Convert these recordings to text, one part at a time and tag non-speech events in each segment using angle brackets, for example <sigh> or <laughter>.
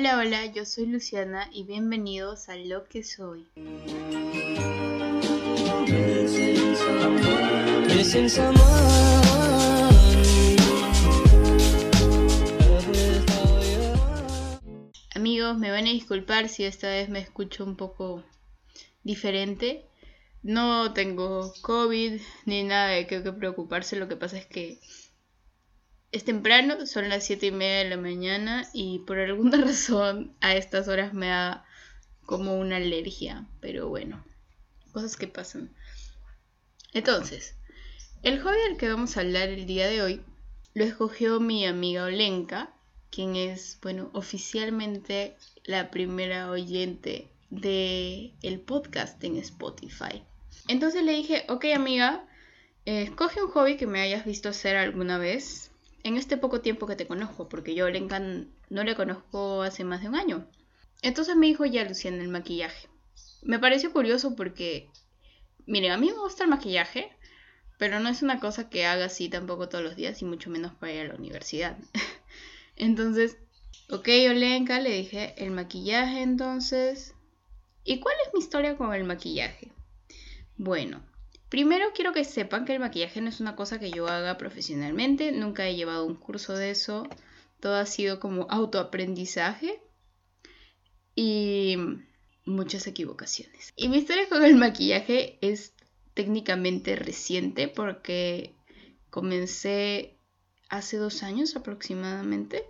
Hola, hola, yo soy Luciana y bienvenidos a Lo que soy. Amigos, me van a disculpar si esta vez me escucho un poco diferente. No tengo COVID ni nada de qué preocuparse, lo que pasa es que es temprano, son las 7 y media de la mañana y por alguna <laughs> razón a estas horas me da como una alergia, pero bueno, cosas que pasan. Entonces, el hobby del que vamos a hablar el día de hoy lo escogió mi amiga Olenka, quien es, bueno, oficialmente la primera oyente de el podcast en Spotify. Entonces le dije, ok amiga, eh, escoge un hobby que me hayas visto hacer alguna vez en este poco tiempo que te conozco, porque yo Olenka no le conozco hace más de un año. Entonces me dijo ya Luciana el maquillaje. Me pareció curioso porque, miren, a mí me gusta el maquillaje, pero no es una cosa que haga así tampoco todos los días y mucho menos para ir a la universidad. <laughs> entonces, ok, Olenka, le dije el maquillaje entonces. ¿Y cuál es mi historia con el maquillaje? Bueno, primero quiero que sepan que el maquillaje no es una cosa que yo haga profesionalmente, nunca he llevado un curso de eso, todo ha sido como autoaprendizaje y muchas equivocaciones. Y mi historia con el maquillaje es técnicamente reciente porque comencé hace dos años aproximadamente.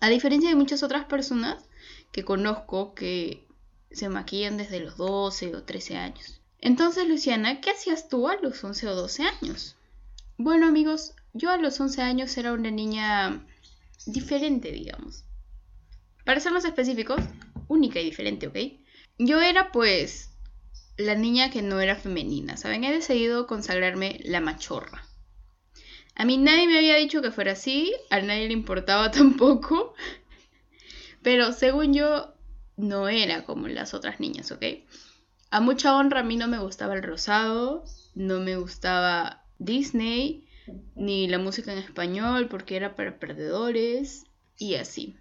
A diferencia de muchas otras personas que conozco que se maquillan desde los 12 o 13 años. Entonces, Luciana, ¿qué hacías tú a los 11 o 12 años? Bueno, amigos, yo a los 11 años era una niña diferente, digamos. Para ser más específicos, única y diferente, ¿ok? Yo era pues la niña que no era femenina, ¿saben? He decidido consagrarme la machorra. A mí nadie me había dicho que fuera así, a nadie le importaba <laughs> tampoco, pero según yo no era como las otras niñas, ¿ok? A mucha honra a mí no me gustaba el rosado, no me gustaba Disney, ni la música en español porque era para perdedores y así,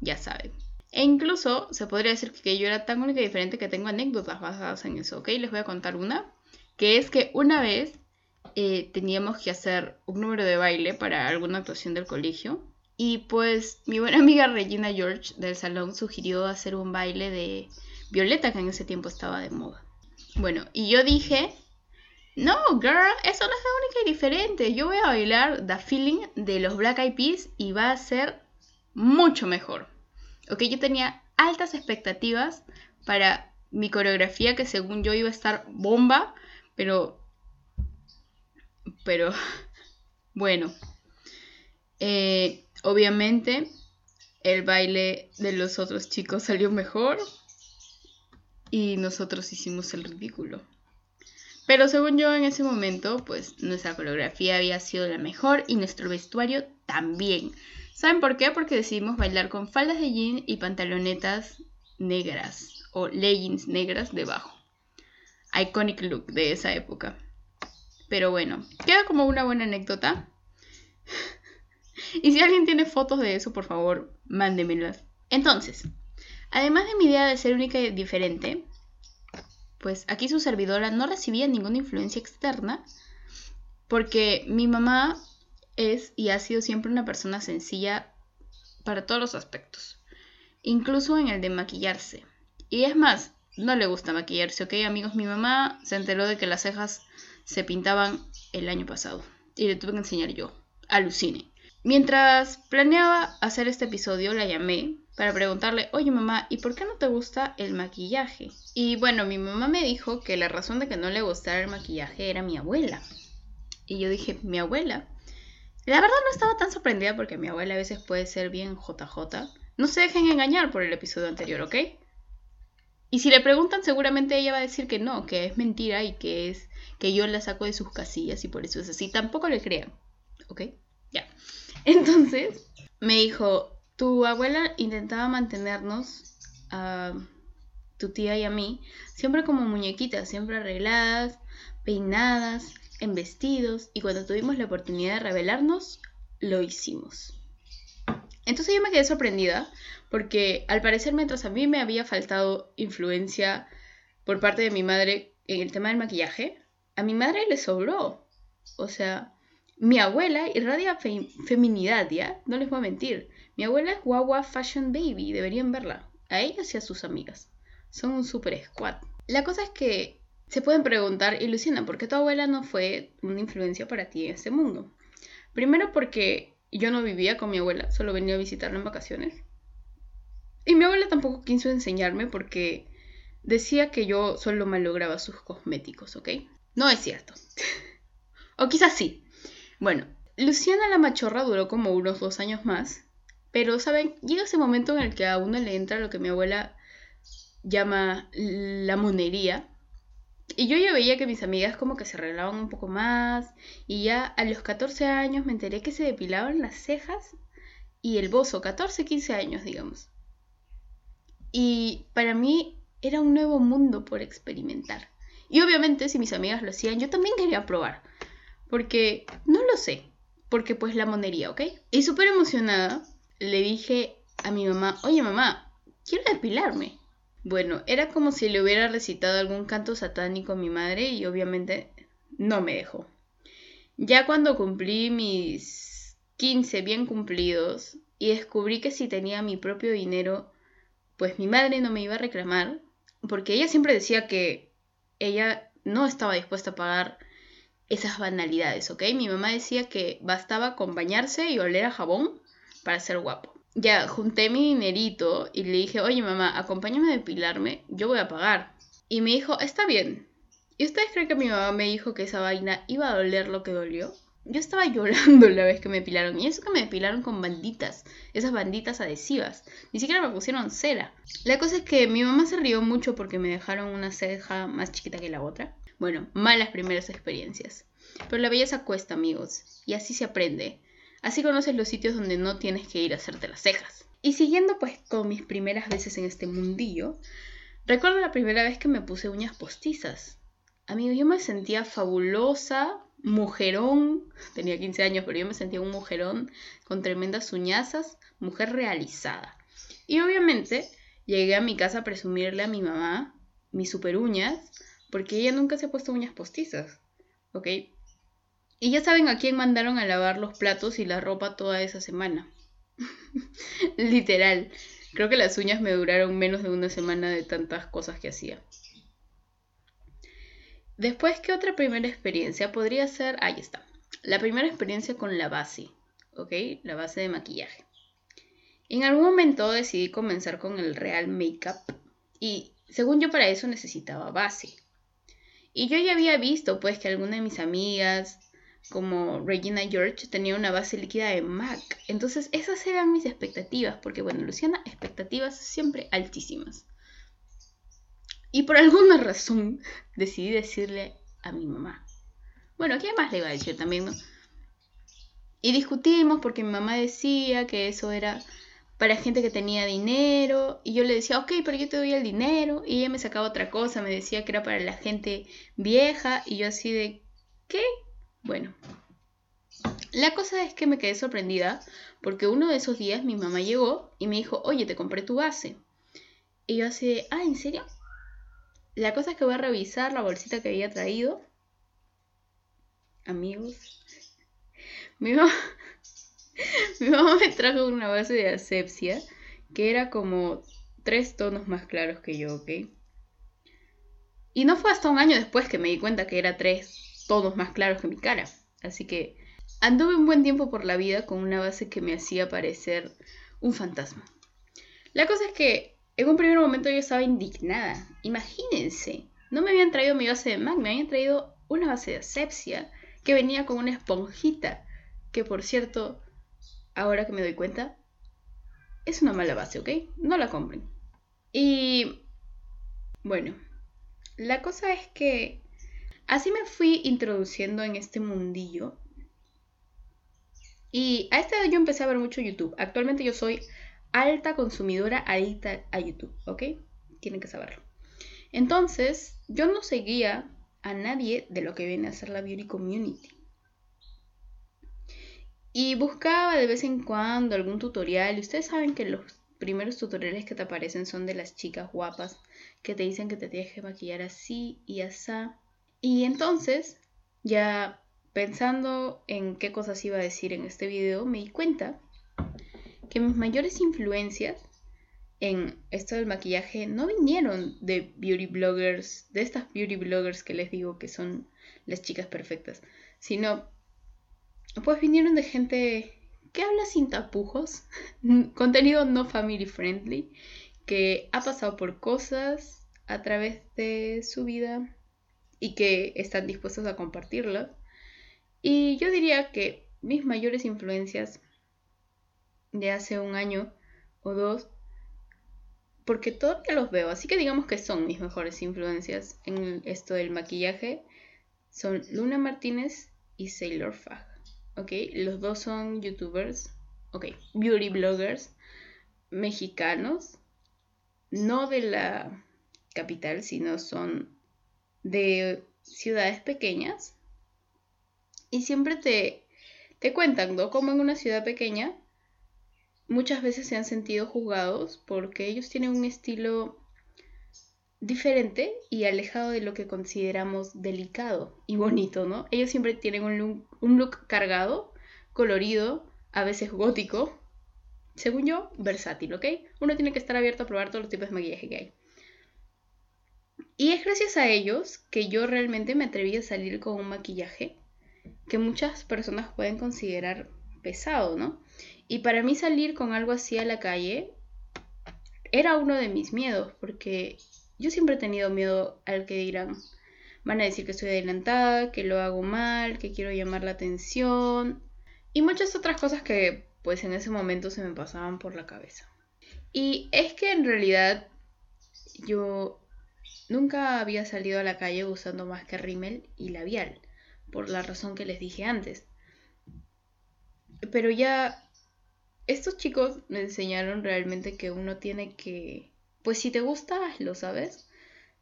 ya saben. E incluso se podría decir que yo era tan única y diferente que tengo anécdotas basadas en eso, ¿ok? Les voy a contar una, que es que una vez eh, teníamos que hacer un número de baile para alguna actuación del colegio y pues mi buena amiga Regina George del salón sugirió hacer un baile de Violeta que en ese tiempo estaba de moda. Bueno, y yo dije, no, girl, eso no es única y diferente. Yo voy a bailar The Feeling de los Black Eyed Peas y va a ser mucho mejor. Ok, yo tenía altas expectativas para mi coreografía que según yo iba a estar bomba, pero... Pero... <laughs> Bueno. Eh, obviamente el baile de los otros chicos salió mejor y nosotros hicimos el ridículo. Pero según yo en ese momento, pues nuestra coreografía había sido la mejor y nuestro vestuario también. ¿Saben por qué? Porque decidimos bailar con faldas de jean y pantalonetas negras o leggings negras debajo. Iconic look de esa época. Pero bueno, queda como una buena anécdota. <laughs> y si alguien tiene fotos de eso, por favor, mándemelas. Entonces, además de mi idea de ser única y diferente, pues aquí su servidora no recibía ninguna influencia externa porque mi mamá es y ha sido siempre una persona sencilla para todos los aspectos, incluso en el de maquillarse. Y es más, no le gusta maquillarse, ¿ok? Amigos, mi mamá se enteró de que las cejas se pintaban el año pasado y le tuve que enseñar yo. Alucine. Mientras planeaba hacer este episodio, la llamé para preguntarle, oye mamá, ¿y por qué no te gusta el maquillaje? Y bueno, mi mamá me dijo que la razón de que no le gustara el maquillaje era mi abuela. Y yo dije, ¿mi abuela? La verdad no estaba tan sorprendida porque mi abuela a veces puede ser bien JJ. No se dejen engañar por el episodio anterior, ¿ok? Y si le preguntan, seguramente ella va a decir que no, que es mentira y que es que yo la saco de sus casillas y por eso es así. Tampoco le crean, ¿ok? Ya. <laughs> Entonces, me dijo, tu abuela intentaba mantenernos, a tu tía y a mí, siempre como muñequitas, siempre arregladas, peinadas, en vestidos y cuando tuvimos la oportunidad de revelarnos, lo hicimos. Entonces yo me quedé sorprendida Porque al parecer mientras a mí me había faltado influencia por parte de mi madre en el tema del maquillaje, a mi madre le sobró. O sea, mi abuela irradia feminidad, ¿ya? No les voy a mentir. Mi abuela es guagua fashion baby, deberían verla. A ella y a sus amigas. Son un super squad. La cosa es que se pueden preguntar, y Luciana, ¿por qué tu abuela no fue una influencia para ti en este mundo? Primero porque yo no vivía con mi abuela, solo venía a visitarla en vacaciones. Y mi abuela tampoco quiso enseñarme porque decía que yo solo malograba sus cosméticos, ¿ok? No es cierto. <laughs> o quizás sí. Bueno, Luciana la machorra duró como unos dos años más, pero, ¿saben? Llega ese momento en el que a uno le entra lo que mi abuela llama la monería. Y yo ya veía que mis amigas como que se arreglaban un poco más. Y ya a los 14 años me enteré que se depilaban las cejas y el bozo. 14, 15 años, digamos. Y para mí era un nuevo mundo por experimentar. Y obviamente si mis amigas lo hacían, yo también quería probar. Porque no lo sé. Porque pues la monería, ¿ok? Y súper emocionada le dije a mi mamá, oye mamá, quiero depilarme. Bueno, era como si le hubiera recitado algún canto satánico a mi madre y obviamente no me dejó. Ya cuando cumplí mis 15 bien cumplidos y descubrí que si tenía mi propio dinero, pues mi madre no me iba a reclamar, porque ella siempre decía que ella no estaba dispuesta a pagar esas banalidades, ¿ok? Mi mamá decía que bastaba con bañarse y oler a jabón para ser guapo. Ya junté mi dinerito y le dije, oye mamá, acompáñame a depilarme, yo voy a pagar. Y me dijo, está bien. ¿Y ustedes creen que mi mamá me dijo que esa vaina iba a doler lo que dolió? Yo estaba <laughs> llorando la vez que me depilaron. Y eso que me depilaron con banditas. Esas banditas adhesivas. Ni siquiera me pusieron cera. La cosa es que mi mamá se rió mucho porque me dejaron una ceja más chiquita que la otra. Bueno, malas primeras experiencias. Pero la belleza cuesta, amigos. Y así se aprende. Así conoces los sitios donde no tienes que ir a hacerte las cejas. Y siguiendo pues con mis primeras veces en este mundillo, recuerdo la primera vez que me puse uñas postizas. Amigos, yo me sentía fabulosa, mujerón, tenía 15 años, pero yo me sentía un mujerón con tremendas uñazas, mujer realizada. Y obviamente llegué a mi casa a presumirle a mi mamá mis super uñas, porque ella nunca se ha puesto uñas postizas, ¿ok? Y ya saben a quién mandaron a lavar los platos y la ropa toda esa semana. <laughs> Literal. Creo que las uñas me duraron menos de una semana de tantas cosas que hacía. Después, ¿qué otra primera experiencia podría ser? Ahí está. La primera experiencia con la base, ¿ok? La base de maquillaje. En algún momento decidí comenzar con el real makeup y según yo para eso necesitaba base. Y yo ya había visto pues que alguna de mis amigas como Regina George tenía una base líquida de MAC. Entonces esas eran mis expectativas, porque bueno, Luciana, expectativas siempre altísimas. Y por alguna razón decidí decirle a mi mamá. Bueno, ¿qué más le iba a decir también, no? Y discutimos porque mi mamá decía que eso era para gente que tenía dinero. Y yo le decía, ok, pero yo te doy el dinero. Y ella me sacaba otra cosa, me decía que era para la gente vieja. Y yo así de, ¿qué? Bueno, la cosa es que me quedé sorprendida porque uno de esos días mi mamá llegó y me dijo, oye, te compré tu base. Y yo así de, ah, ¿en serio? La cosa es que voy a revisar la bolsita que había traído. Amigos. <laughs> Mi mamá, <laughs> mi mamá me trajo una base de asepsia que era como tres tonos más claros que yo, ¿ok? Y no fue hasta un año después que me di cuenta que era tres todos más claros que mi cara. Así que anduve un buen tiempo por la vida con una base que me hacía parecer un fantasma. La cosa es que en un primer momento yo estaba indignada. Imagínense, no me habían traído mi base de MAC, me habían traído una base de asepsia que venía con una esponjita, que por cierto, ahora que me doy cuenta, es una mala base, ¿ok? No la compren. Y bueno, la cosa es que Así me fui introduciendo en este mundillo. Y a esta edad yo empecé a ver mucho YouTube. Actualmente yo soy alta consumidora adicta a YouTube, ¿ok? Tienen que saberlo. Entonces, yo no seguía a nadie de lo que viene a ser la beauty community. Y buscaba de vez en cuando algún tutorial. Y ustedes saben que los primeros tutoriales que te aparecen son de las chicas guapas que te dicen que te tienes que maquillar así y así. Y entonces, ya pensando en qué cosas iba a decir en este video, me di cuenta que mis mayores influencias en esto del maquillaje no vinieron de beauty bloggers, de estas beauty bloggers que les digo que son las chicas perfectas, sino pues vinieron de gente que habla sin tapujos, <laughs> contenido no family friendly, que ha pasado por cosas a través de su vida y que están dispuestos a compartirlas. Y yo diría que mis mayores influencias de hace un año o dos porque todavía los veo, así que digamos que son mis mejores influencias en esto del maquillaje. Son Luna Martínez y Sailor Fag, ¿ok? Los dos son youtubers, ok, beauty bloggers mexicanos, no de la capital, sino son de ciudades pequeñas. Y siempre te, te cuentan, ¿no? Como en una ciudad pequeña muchas veces se han sentido juzgados porque ellos tienen un estilo diferente y alejado de lo que consideramos delicado y bonito, ¿no? Ellos siempre tienen un look, cargado, colorido, a veces gótico, según yo, versátil, ¿ok? Uno tiene que estar abierto a probar todos los tipos de maquillaje que hay. Y es gracias a ellos que yo realmente me atreví a salir con un maquillaje que muchas personas pueden considerar pesado, ¿no? Y para mí salir con algo así a la calle era uno de mis miedos, porque yo siempre he tenido miedo al que dirán. Van a decir que estoy adelantada, que lo hago mal, que quiero llamar la atención y muchas otras cosas que pues en ese momento se me pasaban por la cabeza. Y es que en realidad yo nunca había salido a la calle usando más que rímel y labial, por la razón que les dije antes. Pero ya estos chicos me enseñaron realmente que uno tiene que, pues si te gusta, hazlo, ¿sabes?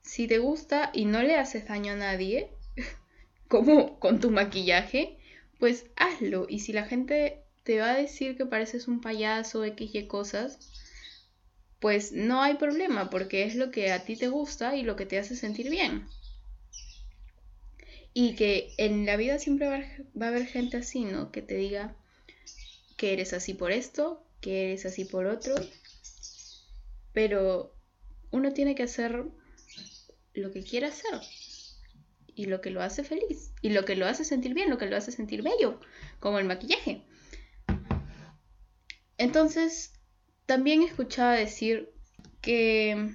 Si te gusta y no le haces daño a nadie, <laughs> como con tu maquillaje, pues hazlo. Y si la gente te va a decir que pareces un payaso, X y cosas, pues no hay problema, porque es lo que a ti te gusta y lo que te hace sentir bien. Y que en la vida siempre va a haber gente así, ¿no? Que te diga, que eres así por esto, que eres así por otro, pero uno tiene que hacer lo que quiere hacer y lo que lo hace feliz y lo que lo hace sentir bien, lo que lo hace sentir bello, como el maquillaje. Entonces, también escuchaba decir que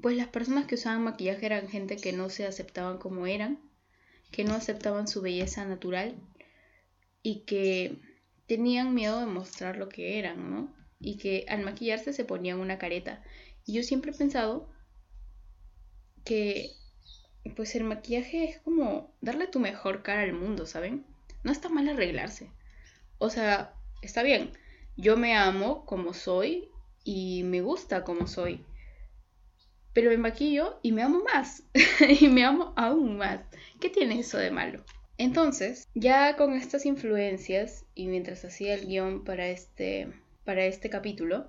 pues las personas que usaban maquillaje eran gente que no se aceptaban como eran, que no aceptaban su belleza natural y que tenían miedo de mostrar lo que eran, ¿no? Y que al maquillarse se ponían una careta. Y yo siempre he pensado que pues el maquillaje es como darle tu mejor cara al mundo, ¿saben? No está mal arreglarse. O sea, está bien. Yo me amo como soy y me gusta como soy. Pero me maquillo y me amo más. <laughs> y me amo aún más. ¿Qué tiene eso de malo? Entonces, ya con estas influencias y mientras hacía el guion para este, para este capítulo,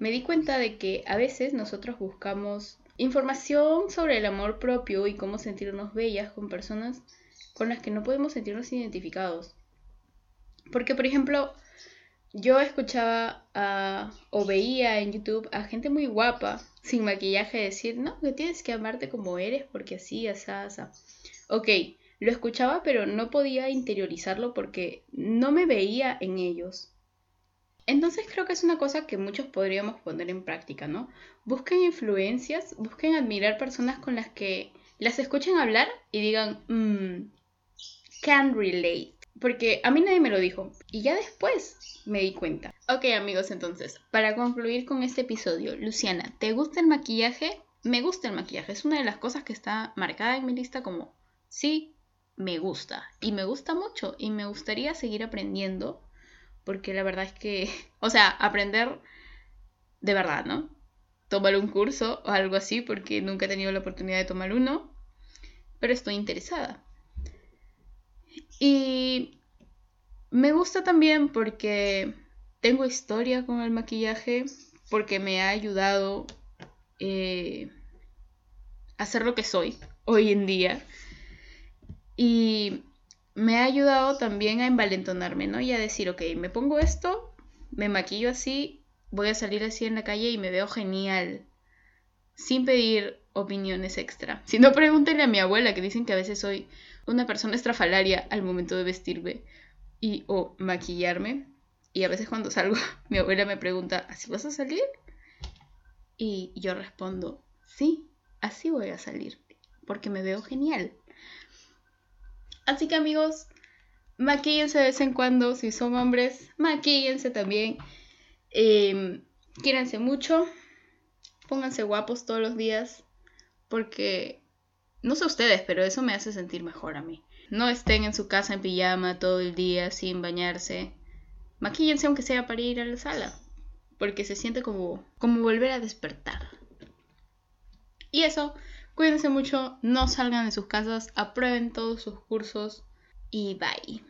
me di cuenta de que a veces nosotros buscamos información sobre el amor propio y cómo sentirnos bellas con personas con las que no podemos sentirnos identificados. Porque, por ejemplo, yo escuchaba o veía en YouTube a gente muy guapa, sin maquillaje, decir, no, que tienes que amarte como eres porque así, así, así. Ok, lo escuchaba pero no podía interiorizarlo porque no me veía en ellos. Entonces creo que es una cosa que muchos podríamos poner en práctica, ¿no? Busquen influencias, busquen admirar personas con las que las escuchen hablar y digan, mmm, can relate. Porque a mí nadie me lo dijo. Y ya después me di cuenta. Ok amigos, entonces, para concluir con este episodio, Luciana, ¿te gusta el maquillaje? Me gusta el maquillaje. Es una de las cosas que está marcada en mi lista como sí, me gusta y me gusta mucho y me gustaría seguir aprendiendo porque la verdad es que, <laughs> o sea, aprender de verdad, ¿no? Tomar un curso o algo así porque nunca he tenido la oportunidad de tomar uno, pero estoy interesada. Y me gusta también porque tengo historia con el maquillaje, porque me ha ayudado eh, a ser lo que soy hoy en día. Y me ha ayudado también a envalentonarme, ¿no? Y a decir, ok, me pongo esto, me maquillo así, voy a salir así en la calle y me veo genial. Sin pedir opiniones extra. Si no, pregúntenle a mi abuela, que dicen que a veces soy una persona estrafalaria al momento de vestirme y o maquillarme. Y a veces cuando salgo, <laughs> mi abuela me pregunta, ¿así vas a salir? Y yo respondo, sí, así voy a salir, porque me veo genial. Así que amigos, maquíllense de vez en cuando, si son hombres, maquíllense también. Eh, mucho, pónganse guapos todos los días, porque no sé ustedes, pero eso me hace sentir mejor a mí. No estén en su casa en pijama todo el día sin bañarse. Maquíllense aunque sea para ir a la sala, porque se siente como, como volver a despertar. Y eso, cuídense mucho, no salgan de sus casas, aprueben todos sus cursos y bye.